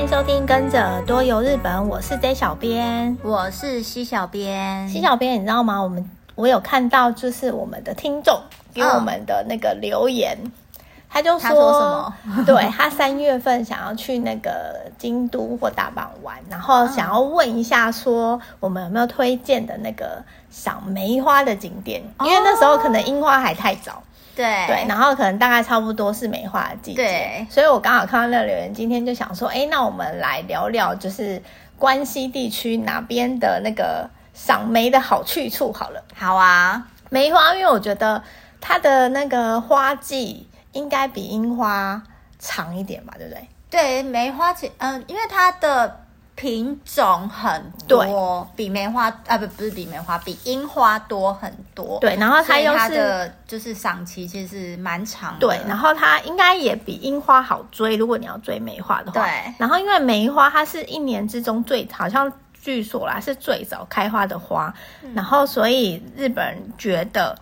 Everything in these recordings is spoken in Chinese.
欢迎收听《跟着耳朵游日本》，我是 J 小编，我是西小编。西小编，你知道吗？我们我有看到，就是我们的听众给我们的那个留言，嗯、他就说，他说什么？对，他三月份想要去那个京都或大阪玩，然后想要问一下，说我们有没有推荐的那个赏梅花的景点？因为那时候可能樱花还太早。对对，然后可能大概差不多是梅花的季节，对，所以我刚好看到那个留言，今天就想说，哎，那我们来聊聊，就是关西地区哪边的那个赏梅的好去处好了。好啊，梅花，因为我觉得它的那个花季应该比樱花长一点吧，对不对？对，梅花其嗯，因为它的。品种很多，对比梅花啊，不不是比梅花，比樱花多很多。对，然后它又是它的就是赏期其实蛮长的。对，然后它应该也比樱花好追，如果你要追梅花的话。对，然后因为梅花它是一年之中最好像据说啦是最早开花的花，嗯、然后所以日本人觉得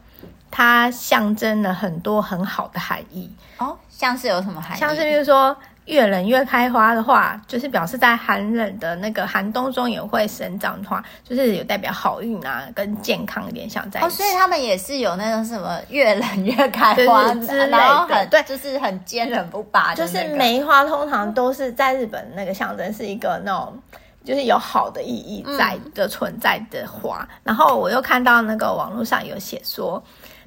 它象征了很多很好的含义。哦，像是有什么含义？像是比如说。越冷越开花的话，就是表示在寒冷的那个寒冬中也会生长的话，就是有代表好运啊，跟健康联想在一起。哦，所以他们也是有那种什么越冷越开花之类的，很对，就是很坚韧不拔、那个。就是梅花通常都是在日本那个象征是一个那种，就是有好的意义在的存在的花。嗯、然后我又看到那个网络上有写说。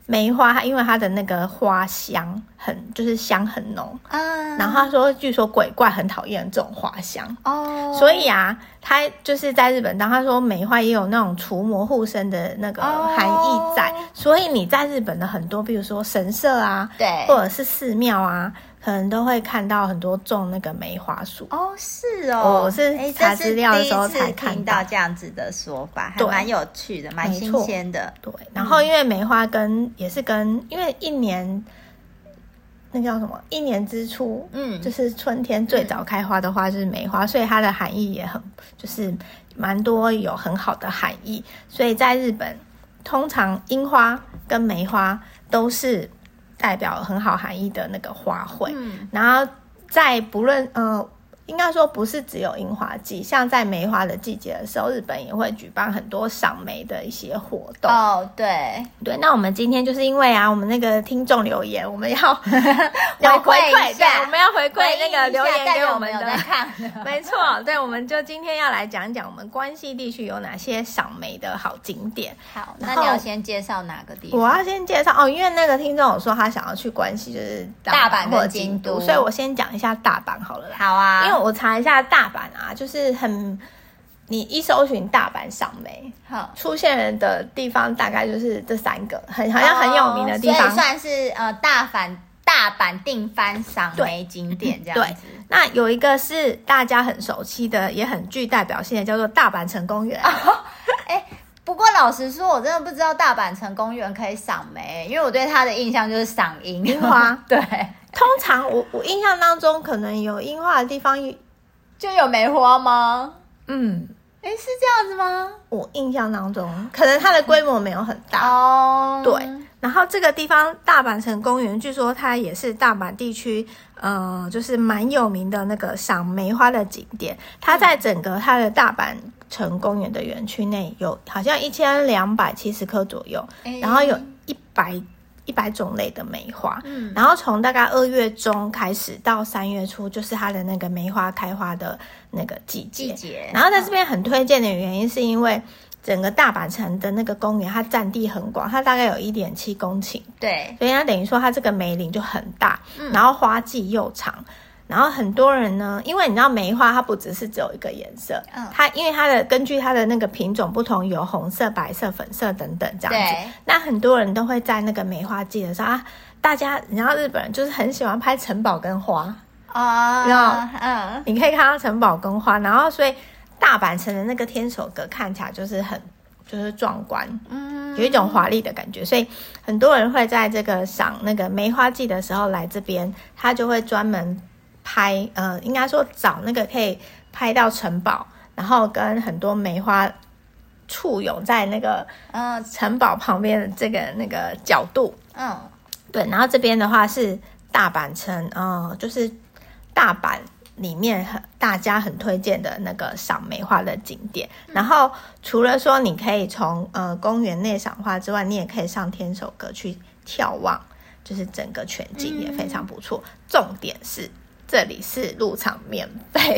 梅花，因为它的那个花香很，就是香很浓，嗯，然后他说，据说鬼怪很讨厌这种花香。哦，所以啊，他就是在日本，当他说梅花也有那种除魔护身的那个含义在，哦、所以你在日本的很多，比如说神社啊，对，或者是寺庙啊。可能都会看到很多种那个梅花树哦，是哦，我是查资料的时候才看到这样子的说法，还蛮有趣的，蛮新鲜的。对，然后因为梅花跟、嗯、也是跟，因为一年那叫什么？一年之初，嗯，就是春天最早开花的花就是梅花，嗯、所以它的含义也很，就是蛮多有很好的含义。所以在日本，通常樱花跟梅花都是。代表很好含义的那个花卉，嗯、然后在不论呃。应该说不是只有樱花季，像在梅花的季节的时候，日本也会举办很多赏梅的一些活动。哦，对对，那我们今天就是因为啊，我们那个听众留言，我们要 要回馈，对，我们要回馈那个留言给我们的。没错，对，我们就今天要来讲一讲我们关西地区有哪些赏梅的好景点。好，那你要先介绍哪个地方？我要先介绍哦，因为那个听众有说他想要去关西，就是大阪或京都，所以我先讲一下大阪好了。好啊，因为。我查一下大阪啊，就是很，你一搜寻大阪赏梅，好出现的地方大概就是这三个，很好像很有名的地方，哦、算是呃大阪大阪定番赏梅景点这样子。对，那有一个是大家很熟悉的，也很具代表性的，叫做大阪城公园。哎、哦欸，不过老实说，我真的不知道大阪城公园可以赏梅，因为我对它的印象就是赏樱花。对。通常我我印象当中，可能有樱花的地方就有梅花吗？嗯，诶，是这样子吗？我印象当中，可能它的规模没有很大哦。对，然后这个地方大阪城公园，据说它也是大阪地区，呃，就是蛮有名的那个赏梅花的景点。它在整个它的大阪城公园的园区内有好像一千两百七十棵左右，然后有一百。一百种类的梅花，嗯，然后从大概二月中开始到三月初，就是它的那个梅花开花的那个季节。季节。然后在这边很推荐的原因，是因为整个大阪城的那个公园，它占地很广，它大概有一点七公顷，对，所以它等于说它这个梅林就很大，嗯，然后花季又长。然后很多人呢，因为你知道梅花它不只是只有一个颜色，嗯，它因为它的根据它的那个品种不同，有红色、白色、粉色等等这样子。对。那很多人都会在那个梅花季的时候啊，大家你知道日本人就是很喜欢拍城堡跟花。哦，然后嗯，你可以看到城堡跟花，然后所以大阪城的那个天守阁看起来就是很就是壮观，嗯，有一种华丽的感觉，所以很多人会在这个赏那个梅花季的时候来这边，他就会专门。拍呃，应该说找那个可以拍到城堡，然后跟很多梅花簇拥在那个呃城堡旁边的这个那个角度，嗯，对。然后这边的话是大阪城，呃，就是大阪里面很大家很推荐的那个赏梅花的景点。嗯、然后除了说你可以从呃公园内赏花之外，你也可以上天守阁去眺望，就是整个全景也非常不错。嗯、重点是这里是入场免费，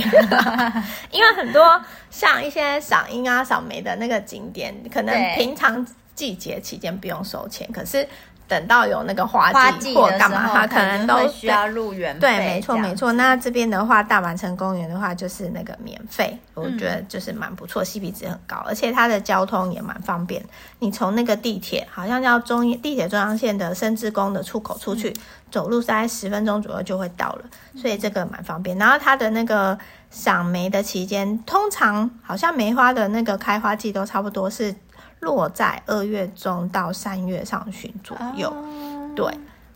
因为很多像一些赏樱啊、赏梅的那个景点，可能平常季节期间不用收钱，可是。等到有那个花季或干嘛，它可能都需要入园。对，没错没错。那这边的话，大阪城公园的话就是那个免费，我觉得就是蛮不错，CP 值很高，而且它的交通也蛮方便。你从那个地铁，好像叫中地铁中央线的深之宫的出口出去，走路大概十分钟左右就会到了，所以这个蛮方便。然后它的那个赏梅的期间，通常好像梅花的那个开花季都差不多是。落在二月中到三月上旬左右，哦、对。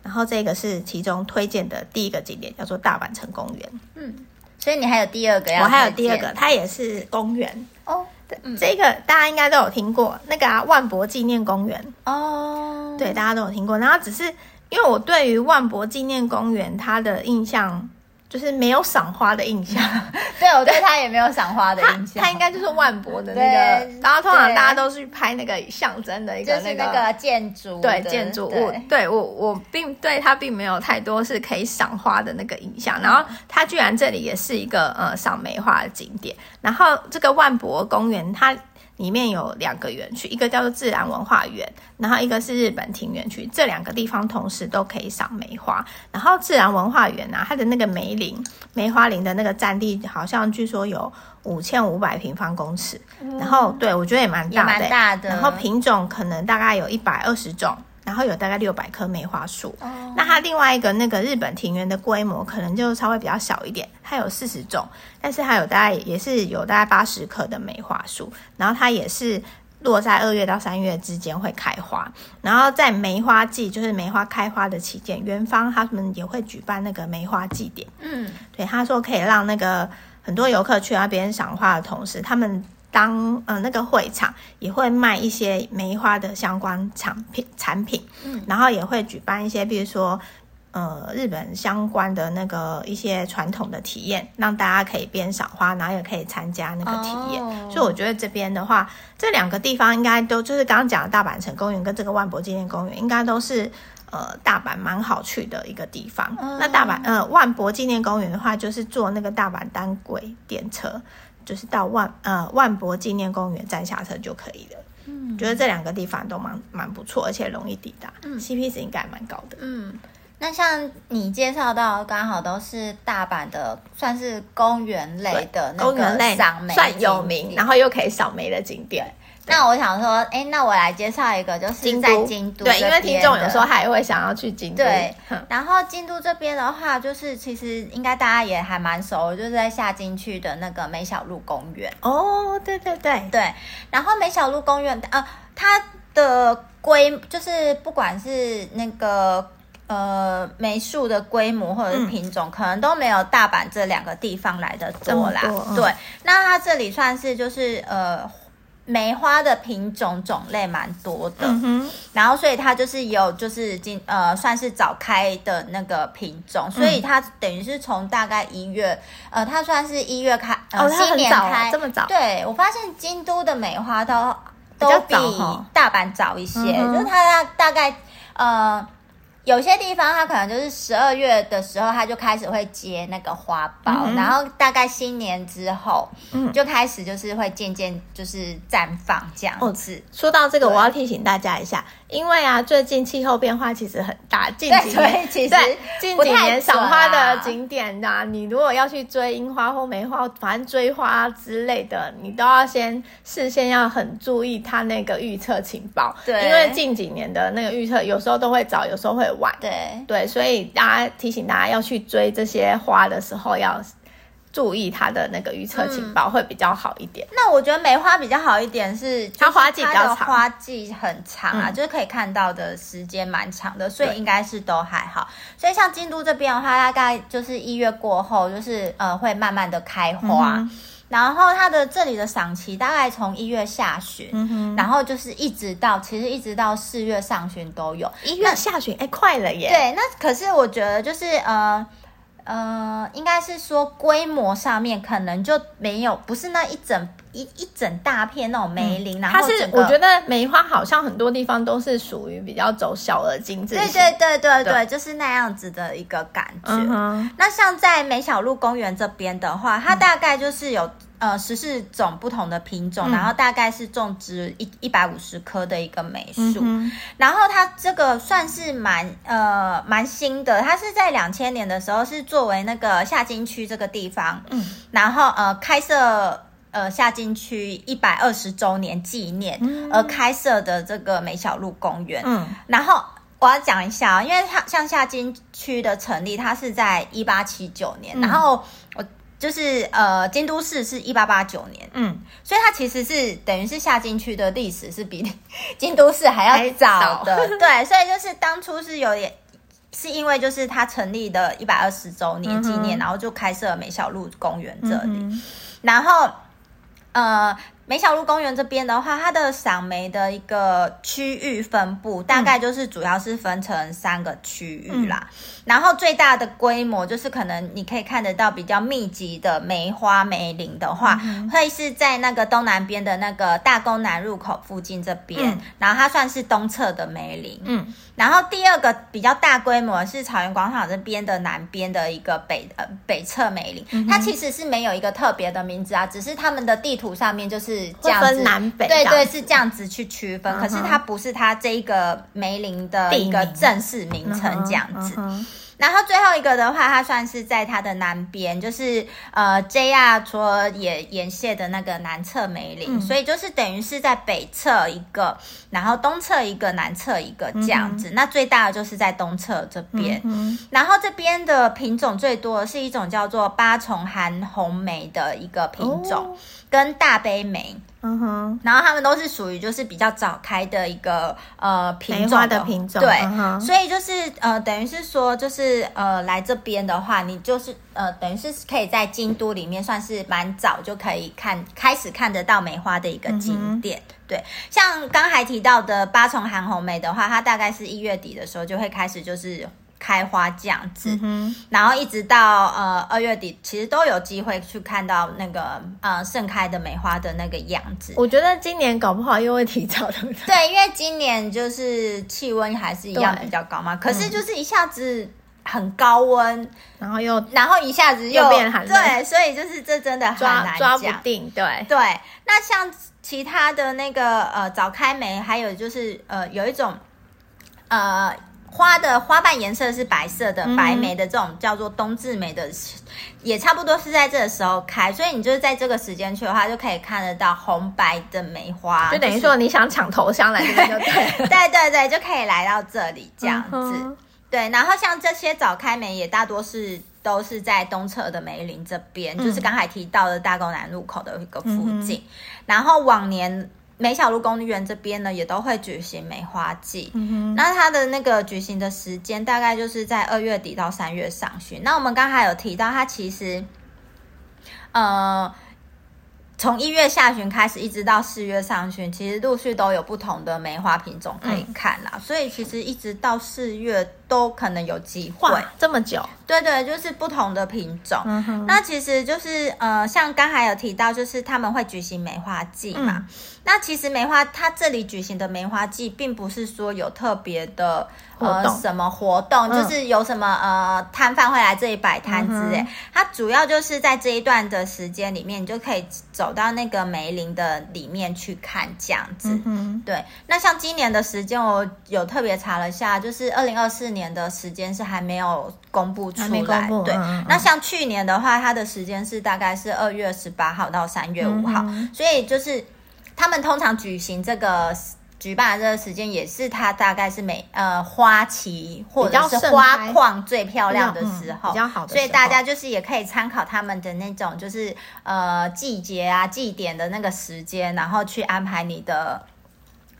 然后这个是其中推荐的第一个景点，叫做大阪城公园。嗯，所以你还有第二个要？我还有第二个，它也是公园哦。嗯、这个大家应该都有听过，那个啊万博纪念公园哦。对，大家都有听过。然后只是因为我对于万博纪念公园它的印象。就是没有赏花的印象，对，我对他也没有赏花的印象。他应该就是万博的那个，然后通常大家都是去拍那个象征的一个那个那个建筑，对建筑物。对我我并对他并没有太多是可以赏花的那个印象。然后他居然这里也是一个呃赏梅花的景点。然后这个万博公园它。里面有两个园区，一个叫做自然文化园，然后一个是日本庭园区。这两个地方同时都可以赏梅花。然后自然文化园啊，它的那个梅林、梅花林的那个占地，好像据说有五千五百平方公尺。嗯、然后，对我觉得也蛮大的，蛮大的。然后品种可能大概有一百二十种。然后有大概六百棵梅花树，哦、那它另外一个那个日本庭园的规模可能就稍微比较小一点，它有四十种，但是它有大概也是有大概八十棵的梅花树，然后它也是落在二月到三月之间会开花，然后在梅花季就是梅花开花的期间，园方他们也会举办那个梅花祭典，嗯，对，他说可以让那个很多游客去那边赏花的同时，他们。当呃那个会场也会卖一些梅花的相关产品产品，嗯，然后也会举办一些，比如说呃日本相关的那个一些传统的体验，让大家可以边赏花，然后也可以参加那个体验。哦、所以我觉得这边的话，这两个地方应该都就是刚刚讲的大阪城公园跟这个万博纪念公园，应该都是呃大阪蛮好去的一个地方。嗯、那大阪呃万博纪念公园的话，就是坐那个大阪单轨电车。就是到万呃万博纪念公园站下车就可以了。嗯，觉得这两个地方都蛮蛮不错，而且容易抵达。嗯，CP 值应该蛮高的。嗯，那像你介绍到刚好都是大阪的，算是公园类的那个赏梅算有名，然后又可以赏梅的景点。那我想说，哎，那我来介绍一个，就是在京都。对，因为听众有时候还会想要去京都。对，然后京都这边的话，就是其实应该大家也还蛮熟，就是在下京区的那个梅小路公园。哦，对对对对。然后梅小路公园，呃，它的规就是不管是那个呃梅树的规模或者是品种，嗯、可能都没有大阪这两个地方来的多啦。多嗯、对，那它这里算是就是呃。梅花的品种种类蛮多的，嗯、然后所以它就是有就是今呃算是早开的那个品种，嗯、所以它等于是从大概一月呃它算是一月开呃、哦、新年开这么早，对，我发现京都的梅花都都比大阪早一些，嗯、就是它大概呃。有些地方它可能就是十二月的时候，它就开始会结那个花苞，嗯、然后大概新年之后，嗯，就开始就是会渐渐就是绽放这样子。哦、说到这个，我要提醒大家一下。因为啊，最近气候变化其实很大，近几年其实对近几年赏花的景点啊，你如果要去追樱花或梅花，反正追花之类的，你都要先事先要很注意它那个预测情报。对，因为近几年的那个预测有时候都会早，有时候会晚。对对，所以大家提醒大家要去追这些花的时候要。注意它的那个预测情报会比较好一点。那我觉得梅花比较好一点是它花季比较长，花季很长啊，就是可以看到的时间蛮长的，所以应该是都还好。所以像京都这边的话，大概就是一月过后，就是呃会慢慢的开花，然后它的这里的赏期大概从一月下旬，然后就是一直到其实一直到四月上旬都有。一月下旬，哎，快了耶！对，那可是我觉得就是呃。呃，应该是说规模上面可能就没有，不是那一整一一整大片那种梅林，嗯、然后它是我觉得梅花好像很多地方都是属于比较走小而精致，对对对对对，对就是那样子的一个感觉。嗯、那像在梅小路公园这边的话，它大概就是有。呃，十四种不同的品种，嗯、然后大概是种植一一百五十棵的一个梅树，嗯、然后它这个算是蛮呃蛮新的，它是在两千年的时候是作为那个夏津区这个地方，嗯，然后呃开设呃夏津区一百二十周年纪念而开设的这个梅小路公园，嗯，然后我要讲一下，因为它像夏津区的成立，它是在一八七九年，嗯、然后我。就是呃，京都市是一八八九年，嗯，所以它其实是等于是下京区的历史是比 京都市还要早。的，早对，所以就是当初是有点是因为就是它成立的一百二十周年纪念，嗯、然后就开设了梅小路公园这里，嗯、然后呃。梅小路公园这边的话，它的赏梅的一个区域分布，大概就是主要是分成三个区域啦。嗯、然后最大的规模就是可能你可以看得到比较密集的梅花梅林的话，嗯、会是在那个东南边的那个大宫南入口附近这边。嗯、然后它算是东侧的梅林。嗯。然后第二个比较大规模是草原广场这边的南边的一个北呃北侧梅林。嗯、它其实是没有一个特别的名字啊，只是他们的地图上面就是。是这样子，分南北，对对，是这样子去区分。可是它不是它这一个梅林的一个正式名称这样子。然后最后一个的话，它算是在它的南边，就是呃 JR 说也沿线的那个南侧梅林，嗯、所以就是等于是在北侧一个，然后东侧一个，南侧一个这样子。嗯、那最大的就是在东侧这边，嗯、然后这边的品种最多的是一种叫做八重含红梅的一个品种。哦跟大杯梅，嗯哼，然后它们都是属于就是比较早开的一个呃品种的。品种，对，嗯、所以就是呃等于是说就是呃来这边的话，你就是呃等于是可以在京都里面算是蛮早就可以看开始看得到梅花的一个景点，嗯、对，像刚才提到的八重寒红梅的话，它大概是一月底的时候就会开始就是。开花这样子，嗯、然后一直到呃二月底，其实都有机会去看到那个呃盛开的梅花的那个样子。我觉得今年搞不好又会提早的。对，因为今年就是气温还是一样比较高嘛，可是就是一下子很高温，嗯、然后又然后一下子又，又变寒冷，对，所以就是这真的很难抓，抓不定。对对，那像其他的那个呃早开梅，还有就是呃有一种呃。花的花瓣颜色是白色的，白梅的这种叫做冬至梅的，也差不多是在这个时候开，所以你就是在这个时间去的话，就可以看得到红白的梅花，就等于说你想抢头香来这边就对，对对对，就可以来到这里这样子。嗯、对，然后像这些早开梅也大多是都是在东侧的梅林这边，嗯、就是刚才提到的大沟南路口的一个附近，嗯、然后往年。梅小路公园这边呢，也都会举行梅花季。嗯哼，那它的那个举行的时间大概就是在二月底到三月上旬。那我们刚才有提到，它其实，呃。从一月下旬开始，一直到四月上旬，其实陆续都有不同的梅花品种可以看啦。嗯、所以其实一直到四月都可能有机会。这么久？对对，就是不同的品种。那其实就是呃，像刚才有提到，就是他们会举行梅花季嘛。嗯、那其实梅花，它这里举行的梅花季，并不是说有特别的。呃，什么活动？就是有什么呃摊贩会来这里摆摊之类。它主要就是在这一段的时间里面，你就可以走到那个梅林的里面去看这样子。对。那像今年的时间，我有特别查了下，就是二零二四年的时间是还没有公布出来。对。那像去年的话，它的时间是大概是二月十八号到三月五号，所以就是他们通常举行这个。举办的这个时间也是它大概是每呃花期或者是花况最漂亮的时候，比较，好的，所以大家就是也可以参考他们的那种就是呃季节啊祭典的那个时间，然后去安排你的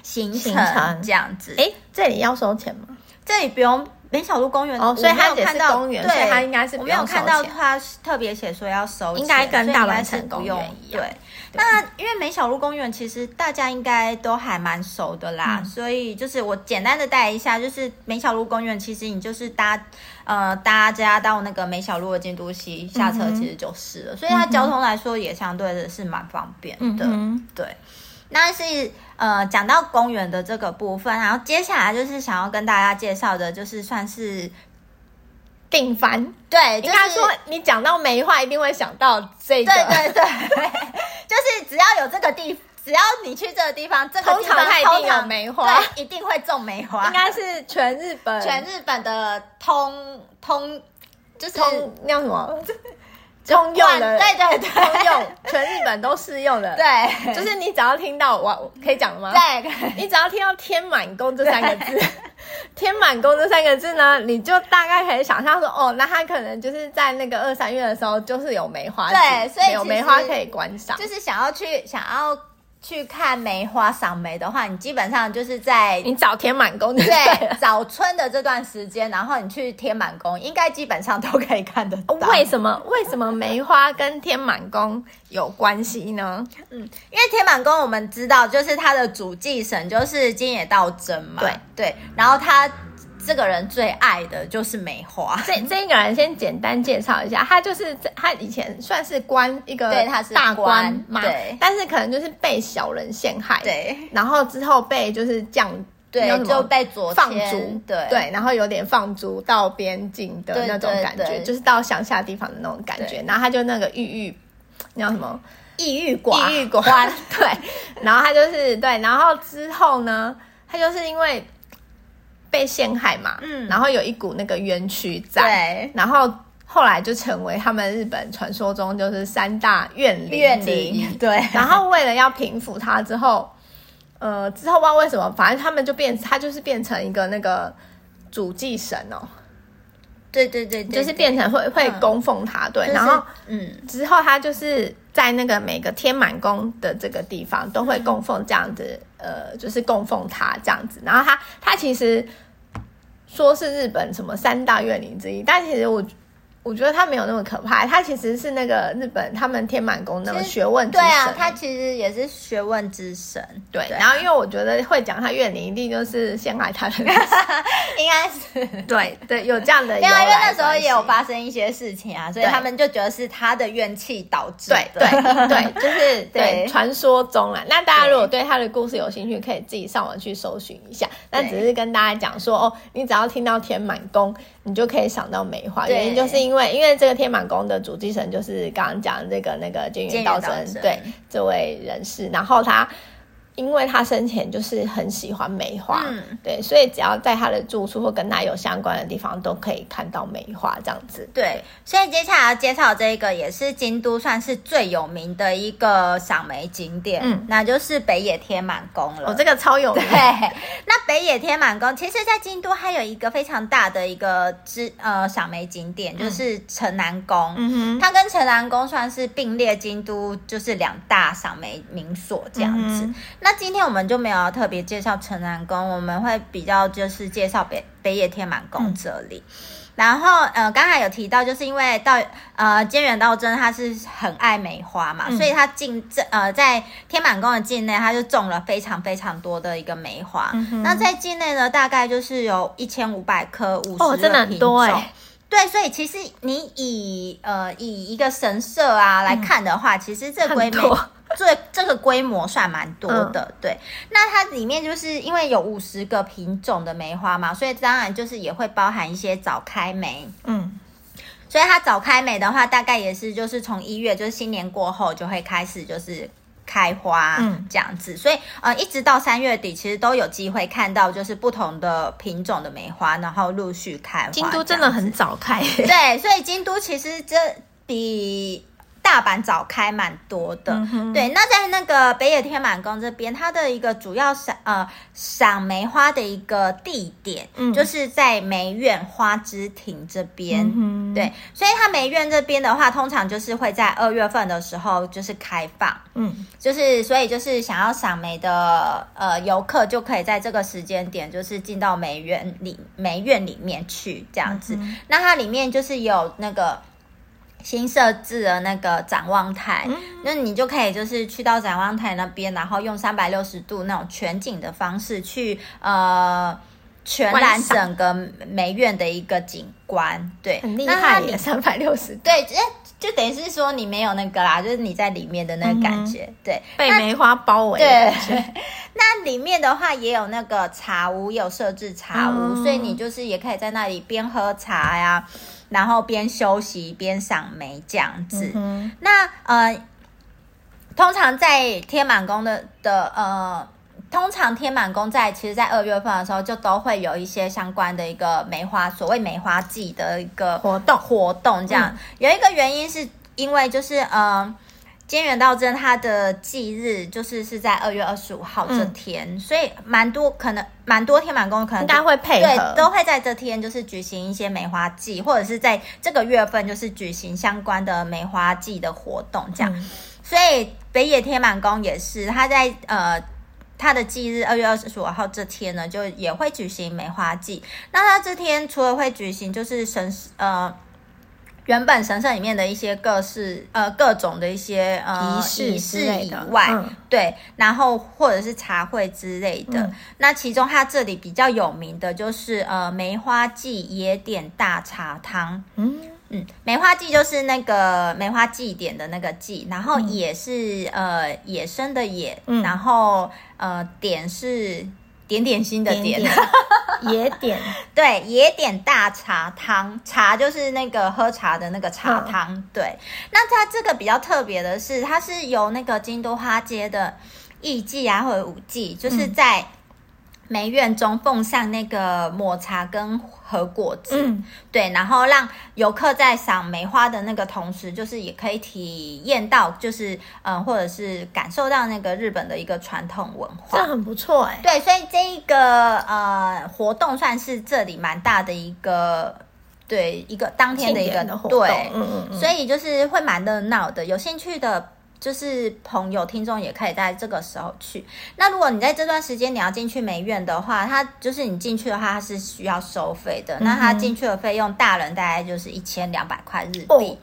行程，行程这样子。哎，这里要收钱吗？这里不用梅小路公园哦，所以它也是公园，所以它应该是我没有看到它特别写说要收钱，应该跟大板城公园一样。对，那因为梅小路公园其实大家应该都还蛮熟的啦，所以就是我简单的带一下，就是梅小路公园其实你就是搭呃搭家到那个梅小路的京都西下车其实就是了，所以它交通来说也相对的是蛮方便的，对。那是呃，讲到公园的这个部分，然后接下来就是想要跟大家介绍的，就是算是定番。对，就是、应该说你讲到梅花，一定会想到这个。对对对，就是只要有这个地，只要你去这个地方，这个地方它一定有梅花，对，一定会种梅花。应该是全日本，全日本的通通，就是通叫什么？通用的，对对对，通用，全日本都适用的。对，就是你只要听到我，可以讲了吗？对，你只要听到天满宫这三个字，天满宫这三个字呢，你就大概可以想象说，哦，那他可能就是在那个二三月的时候，就是有梅花，对，所以有梅花可以观赏，就是想要去想要。去看梅花赏梅的话，你基本上就是在你找天满宫对早春的这段时间，然后你去天满宫，应该基本上都可以看得到。为什么？为什么梅花跟天满宫有关系呢？嗯，因为天满宫我们知道，就是它的主祭神就是金野道真嘛，对对，然后他。这个人最爱的就是梅花。这这一个人先简单介绍一下，他就是他以前算是官一个，对，他是大官嘛，对，但是可能就是被小人陷害，对，然后之后被就是降，对，就被左放逐，对对，然后有点放逐到边境的那种感觉，就是到乡下地方的那种感觉，然后他就那个郁郁，那叫什么？抑郁寡，抑郁寡，对，然后他就是对，然后之后呢，他就是因为。被陷害嘛，嗯，然后有一股那个冤屈在，对，然后后来就成为他们日本传说中就是三大怨灵之一，对。然后为了要平复他之后，呃，之后不知道为什么，反正他们就变，他就是变成一个那个主祭神哦，对对对，就是变成会会供奉他，对。然后，嗯，之后他就是在那个每个天满宫的这个地方都会供奉这样子。呃，就是供奉他这样子，然后他他其实说是日本什么三大怨灵之一，但其实我。我觉得他没有那么可怕，他其实是那个日本他们天满宫那个学问之神。对啊，他其实也是学问之神。对，然后因为我觉得会讲他怨灵，一定就是陷害他的，应该是对对，有这样的。因为那时候也有发生一些事情啊，所以他们就觉得是他的怨气导致的。对对对，就是对传说中啊。那大家如果对他的故事有兴趣，可以自己上网去搜寻一下。那只是跟大家讲说哦，你只要听到天满宫，你就可以想到梅花，原因就是因为。因为这个天满宫的主祭神就是刚刚讲这个那个金元道真，对这位人士，然后他。因为他生前就是很喜欢梅花，嗯，对，所以只要在他的住处或跟他有相关的地方，都可以看到梅花这样子。对，所以接下来要介绍这个也是京都算是最有名的一个赏梅景点，嗯，那就是北野天满宫了。哦，这个超有名。对，那北野天满宫其实，在京都还有一个非常大的一个之呃赏梅景点，就是城南宫。嗯哼，它跟城南宫算是并列京都就是两大赏梅名所这样子。嗯那今天我们就没有特别介绍城南宫，我们会比较就是介绍北北野天满宫这里。嗯、然后呃，刚才有提到，就是因为到呃菅原道真他是很爱梅花嘛，嗯、所以他进这呃在天满宫的境内，他就种了非常非常多的一个梅花。嗯、那在境内呢，大概就是有一千五百棵五十个品种。哦，真的很多哎。对，所以其实你以呃以一个神社啊来看的话，嗯、其实这规模。这这个规模算蛮多的，嗯、对。那它里面就是因为有五十个品种的梅花嘛，所以当然就是也会包含一些早开梅。嗯，所以它早开梅的话，大概也是就是从一月，就是新年过后就会开始就是开花，嗯，这样子。所以呃，一直到三月底，其实都有机会看到就是不同的品种的梅花，然后陆续开花。京都真的很早开，对，所以京都其实这比。大阪早开蛮多的。嗯、对，那在那个北野天满宫这边，它的一个主要赏呃赏梅花的一个地点，嗯、就是在梅苑花之亭这边。嗯、对，所以它梅苑这边的话，通常就是会在二月份的时候就是开放。嗯，就是所以就是想要赏梅的呃游客就可以在这个时间点，就是进到梅园里梅苑里面去这样子。嗯、那它里面就是有那个。新设置的那个展望台，嗯、那你就可以就是去到展望台那边，然后用三百六十度那种全景的方式去呃全览整个梅苑的一个景观。对，很厉害耶，三百六十度。对，就等于是说你没有那个啦，就是你在里面的那个感觉，嗯、对，被梅花包围。对，那里面的话也有那个茶屋，也有设置茶屋，嗯、所以你就是也可以在那里边喝茶呀。然后边休息边赏梅这样子，嗯、那呃，通常在天满宫的的呃，通常天满宫在其实，在二月份的时候就都会有一些相关的一个梅花，所谓梅花季的一个活动活动这样。嗯、有一个原因是因为就是呃。菅原道真他的忌日就是是在二月二十五号这天，嗯、所以蛮多可能蛮多天满宫可能应该会配合，对，都会在这天就是举行一些梅花季，或者是在这个月份就是举行相关的梅花季的活动这样。嗯、所以北野天满宫也是他在呃他的忌日二月二十五号这天呢，就也会举行梅花季。那他这天除了会举行就是神呃。原本神社里面的一些各式呃各种的一些呃仪式仪式以外，嗯、对，然后或者是茶会之类的。嗯、那其中它这里比较有名的就是呃梅花祭野点大茶汤。嗯嗯，梅花祭就是那个梅花祭典的那个祭，然后野是、嗯、呃野生的野，嗯、然后呃点是。点点心的点，野点 对，野点大茶汤，茶就是那个喝茶的那个茶汤。嗯、对，那它这个比较特别的是，它是由那个京都花街的艺妓啊，或者舞妓，就是在。梅院中奉上那个抹茶跟和果子，嗯、对，然后让游客在赏梅花的那个同时，就是也可以体验到，就是嗯，或者是感受到那个日本的一个传统文化，这很不错哎。对，所以这一个呃活动算是这里蛮大的一个，对，一个当天的一个的活动，对，嗯嗯嗯，所以就是会蛮热闹的，有兴趣的。就是朋友、听众也可以在这个时候去。那如果你在这段时间你要进去美院的话，它就是你进去的话，它是需要收费的。嗯、那它进去的费用，大人大概就是一千两百块日币。哦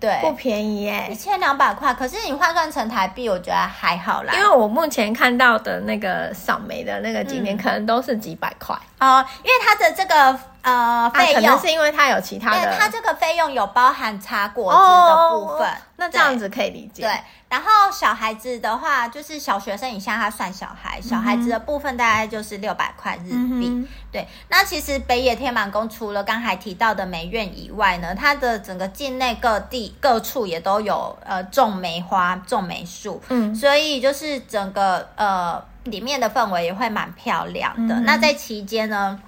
对，不便宜耶，一千两百块。可是你换算成台币，我觉得还好啦。因为我目前看到的那个扫眉的那个景点，可能都是几百块哦。因为它的这个呃费用，可能是因为它有其他的，它这个费用有包含茶果汁的部分，哦、那这样子可以理解。对。对然后小孩子的话，就是小学生以下，他算小孩。小孩子的部分大概就是六百块日币。嗯、对，那其实北野天满宫除了刚才提到的梅院以外呢，它的整个境内各地各处也都有呃种梅花、种梅树。嗯，所以就是整个呃里面的氛围也会蛮漂亮的。嗯、那在期间呢，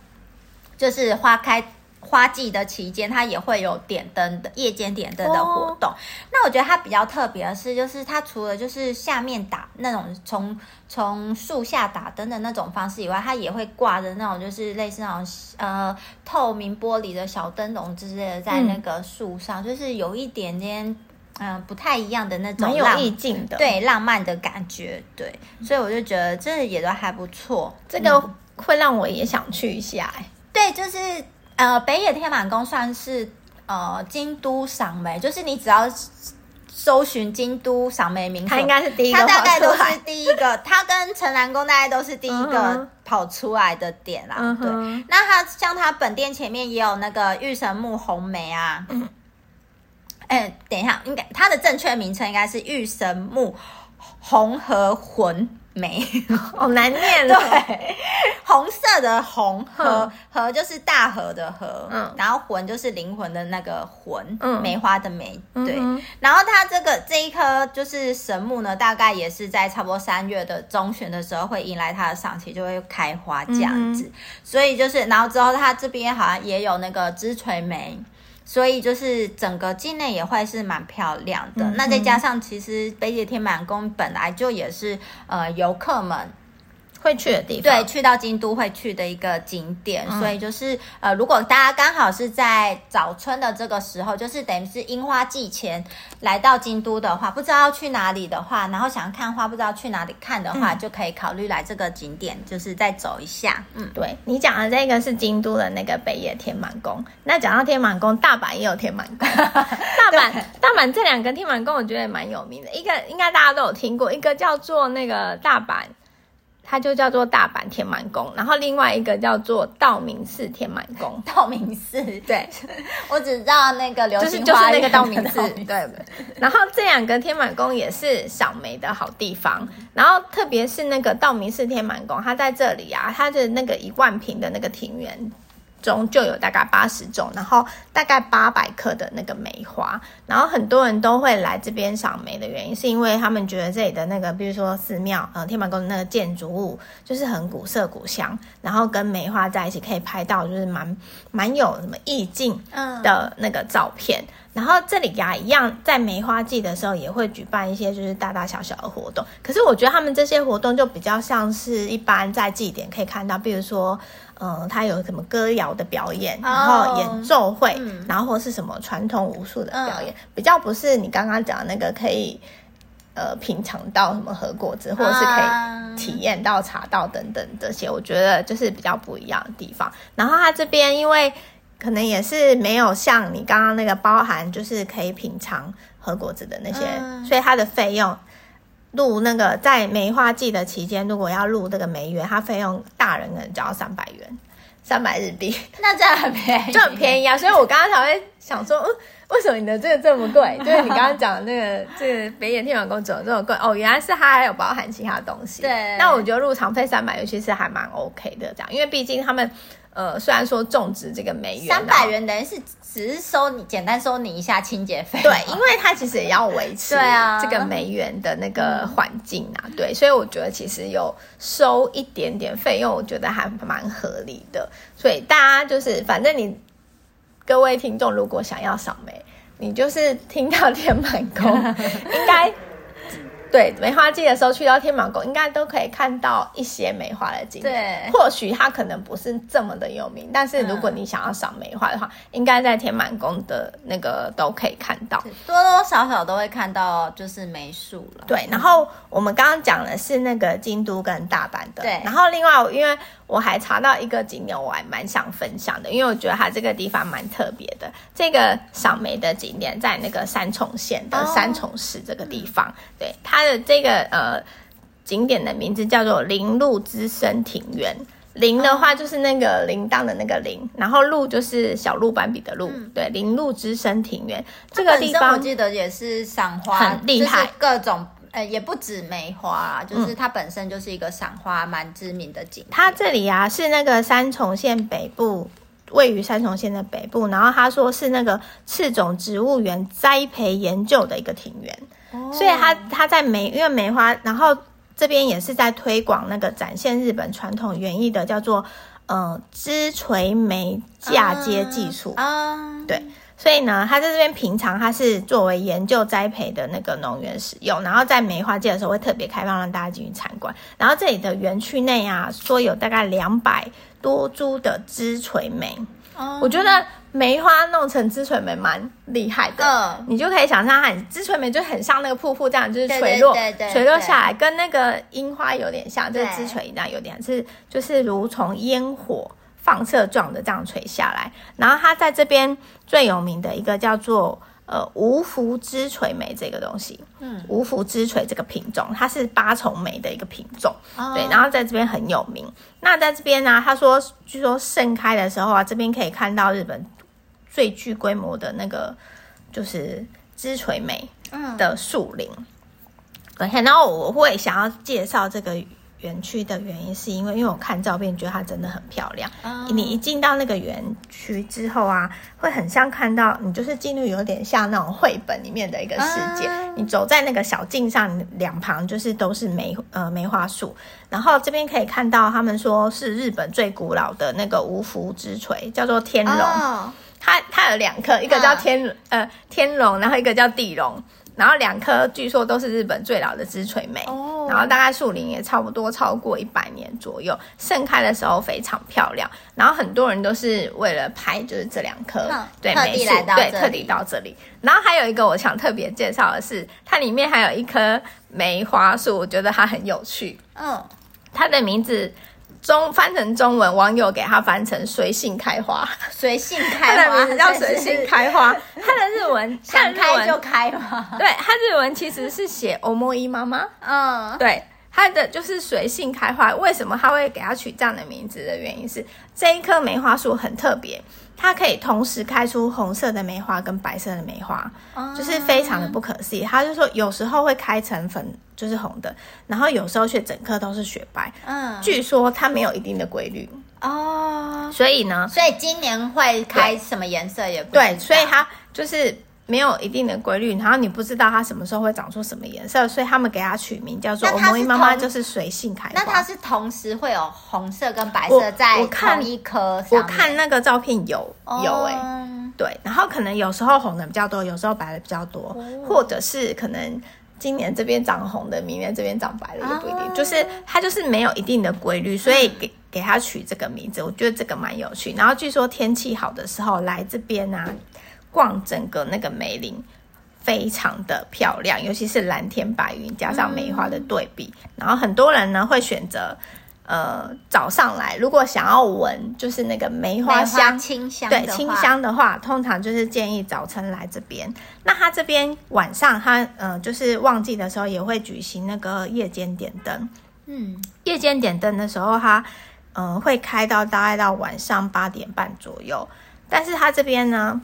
就是花开。花季的期间，它也会有点灯的夜间点灯的活动。Oh. 那我觉得它比较特别的是，就是它除了就是下面打那种从从树下打灯的那种方式以外，它也会挂着那种就是类似那种呃透明玻璃的小灯笼之类的在那个树上，嗯、就是有一点点嗯、呃、不太一样的那种有意境的对浪漫的感觉。对，所以我就觉得这也都还不错。这个会让我也想去一下。哎、嗯，对，就是。呃，北野天满宫算是呃京都赏梅，就是你只要搜寻京都赏梅名所，它应该是第一个，它大概都是第一个，它跟城南宫大概都是第一个跑出来的点啦。Uh. 对，那它像它本店前面也有那个御神木红梅啊。嗯、哎，等一下，应该它的正确名称应该是御神木红和魂。梅好 难念了，对，红色的红和和就是大河的河，嗯，然后魂就是灵魂的那个魂，嗯，梅花的梅，对，嗯、然后它这个这一棵就是神木呢，大概也是在差不多三月的中旬的时候会迎来它的赏期，就会开花这样子，嗯、所以就是，然后之后它这边好像也有那个枝垂梅。所以就是整个境内也会是蛮漂亮的。嗯、那再加上其实北野天满宫本来就也是呃游客们。会去的地方，对，去到京都会去的一个景点，嗯、所以就是呃，如果大家刚好是在早春的这个时候，就是等于是樱花季前来到京都的话，不知道去哪里的话，然后想要看花，不知道去哪里看的话，嗯、就可以考虑来这个景点，就是再走一下。嗯，对，你讲的这个是京都的那个北野天满宫，那讲到天满宫，大阪也有天满宫，大阪大阪这两个天满宫我觉得也蛮有名的，一个应该大家都有听过，一个叫做那个大阪。它就叫做大阪天满宫，然后另外一个叫做道明寺天满宫。道明寺，对，我只知道那个流星花，就是就是那个道明寺，对。然后这两个天满宫也是赏梅的好地方，然后特别是那个道明寺天满宫，它在这里啊，它的那个一万平的那个庭园。中就有大概八十种，然后大概八百克的那个梅花，然后很多人都会来这边赏梅的原因，是因为他们觉得这里的那个，比如说寺庙，呃，天马宫的那个建筑物就是很古色古香，然后跟梅花在一起可以拍到就是蛮蛮有什么意境的那个照片。嗯、然后这里呀、啊，一样在梅花季的时候也会举办一些就是大大小小的活动，可是我觉得他们这些活动就比较像是一般在祭典可以看到，比如说。嗯，他有什么歌谣的表演，然后演奏会，哦嗯、然后或是什么传统武术的表演，嗯、比较不是你刚刚讲的那个可以呃品尝到什么和果子，或者是可以体验到茶道等等这些，我觉得就是比较不一样的地方。然后他这边因为可能也是没有像你刚刚那个包含就是可以品尝和果子的那些，嗯、所以它的费用。入那个在梅花季的期间，如果要入这个梅园，它费用大人可能只要三百元，三百日币，那这样很便宜，就很便宜啊！所以我刚刚才会想说，嗯，为什么你的这个这么贵？就是你刚刚讲的那个这个北野天满宫怎么这么贵？哦，原来是它还有包含其他东西。对，那我觉得入场费三百元其实还蛮 OK 的，这样，因为毕竟他们。呃，虽然说种植这个梅园三百元，等于是只是收你简单收你一下清洁费，对，因为它其实也要维持 对啊这个梅园的那个环境啊，对，所以我觉得其实有收一点点费用，我觉得还蛮合理的。所以大家就是，反正你各位听众如果想要赏梅，你就是听到天满宫 应该。对，梅花季的时候去到天马宫，应该都可以看到一些梅花的景。对，或许它可能不是这么的有名，但是如果你想要赏梅花的话，嗯、应该在天满宫的那个都可以看到，多多少少都会看到，就是梅树了。对，然后我们刚刚讲的是那个京都跟大阪的，对，然后另外因为。我还查到一个景点，我还蛮想分享的，因为我觉得它这个地方蛮特别的。这个赏梅的景点在那个三重县的三重市这个地方，哦、对它的这个呃景点的名字叫做铃鹿之森庭园。铃的话就是那个铃铛的那个铃，然后鹿就是小鹿斑比的鹿，嗯、对，铃鹿之森庭园这个地方，我记得也是赏花很厉害，各种。呃，也不止梅花啊，就是它本身就是一个赏花蛮知名的景点。它这里啊是那个三重县北部，位于三重县的北部。然后他说是那个赤种植物园栽培研究的一个庭园，哦、所以它它在梅，因为梅花，然后这边也是在推广那个展现日本传统园艺的，叫做呃枝垂梅嫁接技术啊，嗯、对。所以呢，它在这边平常它是作为研究栽培的那个农园使用，然后在梅花季的时候会特别开放让大家进去参观。然后这里的园区内啊，说有大概两百多株的枝垂梅，哦、我觉得梅花弄成枝垂梅蛮厉害的。嗯，你就可以想象它枝垂梅就很像那个瀑布这样，就是垂落，垂落下来，跟那个樱花有点像，就是枝垂一样，有点是就是如从烟火。放射状的这样垂下来，然后它在这边最有名的一个叫做呃无福之垂梅这个东西，嗯，无福之垂这个品种，它是八重梅的一个品种，哦、对，然后在这边很有名。那在这边呢、啊，他说据说盛开的时候啊，这边可以看到日本最具规模的那个就是枝垂梅的树林。然后我会想要介绍这个。园区的原因是因为，因为我看照片觉得它真的很漂亮。Oh. 你一进到那个园区之后啊，会很像看到你就是进入有点像那种绘本里面的一个世界。Oh. 你走在那个小径上，两旁就是都是梅呃梅花树，然后这边可以看到他们说是日本最古老的那个无福之锤，叫做天龙。Oh. 它它有两颗，一个叫天、嗯、呃天龙，然后一个叫地龙。然后两棵据说都是日本最老的枝垂梅，哦、然后大概树龄也差不多超过一百年左右，盛开的时候非常漂亮。然后很多人都是为了拍，就是这两棵，嗯、对，特地来到，对，特地到这里。然后还有一个我想特别介绍的是，它里面还有一棵梅花树，我觉得它很有趣。嗯，它的名字。中翻成中文，网友给它翻成“随性开花”，随性开花，它的名字叫“随性开花”。它的日文想开就开嘛？对，它日文其实是写“思いまま”。嗯，对， 它的就是“随性开花”。为什么它会给它取这样的名字的原因是，这一棵梅花树很特别。它可以同时开出红色的梅花跟白色的梅花，嗯、就是非常的不可思议。他就说有时候会开成粉，就是红的，然后有时候却整颗都是雪白。嗯，据说它没有一定的规律哦，所以呢，所以今年会开什么颜色也不对，所以它就是。没有一定的规律，然后你不知道它什么时候会长出什么颜色，所以他们给它取名叫做“思いまま”，就是随性开花。那它是同时会有红色跟白色在同一棵上我？我看那个照片有有哎、欸，嗯、对，然后可能有时候红的比较多，有时候白的比较多，哦、或者是可能今年这边长红的，明年这边长白的也不一定，啊、就是它就是没有一定的规律，所以给、嗯、给它取这个名字，我觉得这个蛮有趣。然后据说天气好的时候来这边啊。 逛整个那个梅林，非常的漂亮，尤其是蓝天白云加上梅花的对比。嗯、然后很多人呢会选择，呃，早上来，如果想要闻就是那个梅花香、清香，对清香的话，通常就是建议早晨来这边。那他这边晚上他呃就是旺季的时候也会举行那个夜间点灯。嗯，夜间点灯的时候，他嗯、呃、会开到大概到晚上八点半左右。但是他这边呢。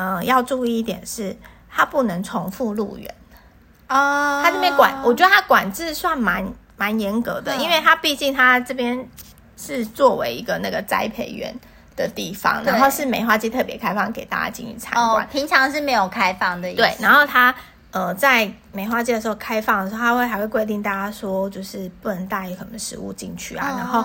嗯，要注意一点是，它不能重复入园哦。它这边管，我觉得它管制算蛮蛮严格的，嗯、因为它毕竟它这边是作为一个那个栽培园的地方，然后是梅花季特别开放给大家进去参观，哦，平常是没有开放的。对，然后它呃在梅花季的时候开放的时候，它会还会规定大家说，就是不能带什么食物进去啊。哦、然后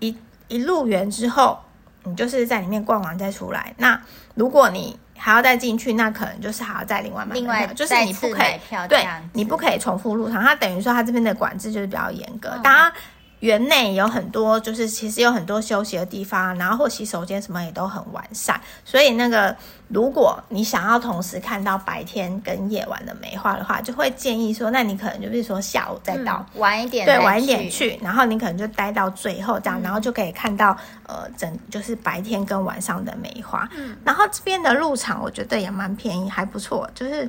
一一入园之后，你就是在里面逛完再出来。那如果你还要再进去，那可能就是还要再另外买另外，就是你不可以对，你不可以重复入场。它等于说，它这边的管制就是比较严格。当然，园内有很多，就是其实有很多休息的地方，然后或洗手间什么也都很完善。所以那个。如果你想要同时看到白天跟夜晚的梅花的话，就会建议说，那你可能就是说下午再到，嗯、晚一点，对，晚一点去，然后你可能就待到最后这样，嗯、然后就可以看到呃整就是白天跟晚上的梅花。嗯，然后这边的入场我觉得也蛮便宜，还不错，就是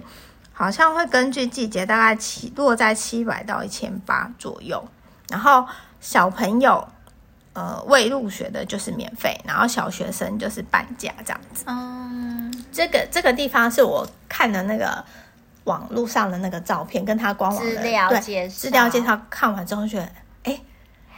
好像会根据季节大概起落在七百到一千八左右，然后小朋友。呃，未入学的就是免费，然后小学生就是半价这样子。嗯，这个这个地方是我看的那个网络上的那个照片，跟他官网的资料介绍，资料介绍看完之后觉得，哎。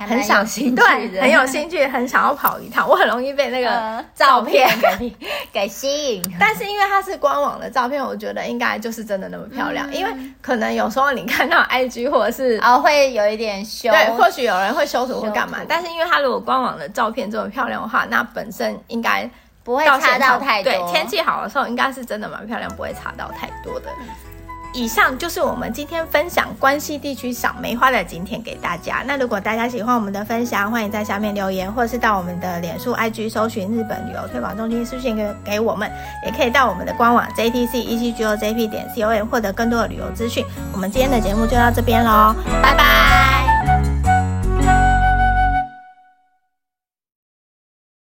很想兴趣，对，很有兴趣，很想要跑一趟。我很容易被那个照片给 给吸引，但是因为它是官网的照片，我觉得应该就是真的那么漂亮。因为可能有时候你看到 IG 或者是啊，会有一点修，对，或许有人会修图或干嘛。但是因为它如果官网的照片这么漂亮的话，那本身应该不会差到太多。对，天气好的时候应该是真的蛮漂亮，不会差到太多的。以上就是我们今天分享关西地区赏梅花的景点给大家。那如果大家喜欢我们的分享，欢迎在下面留言，或是到我们的脸书、IG 搜寻日本旅游推广中心私信给给我们，也可以到我们的官网 JTC ECGO JP 点 COM 获得更多的旅游资讯。我们今天的节目就到这边喽，拜拜。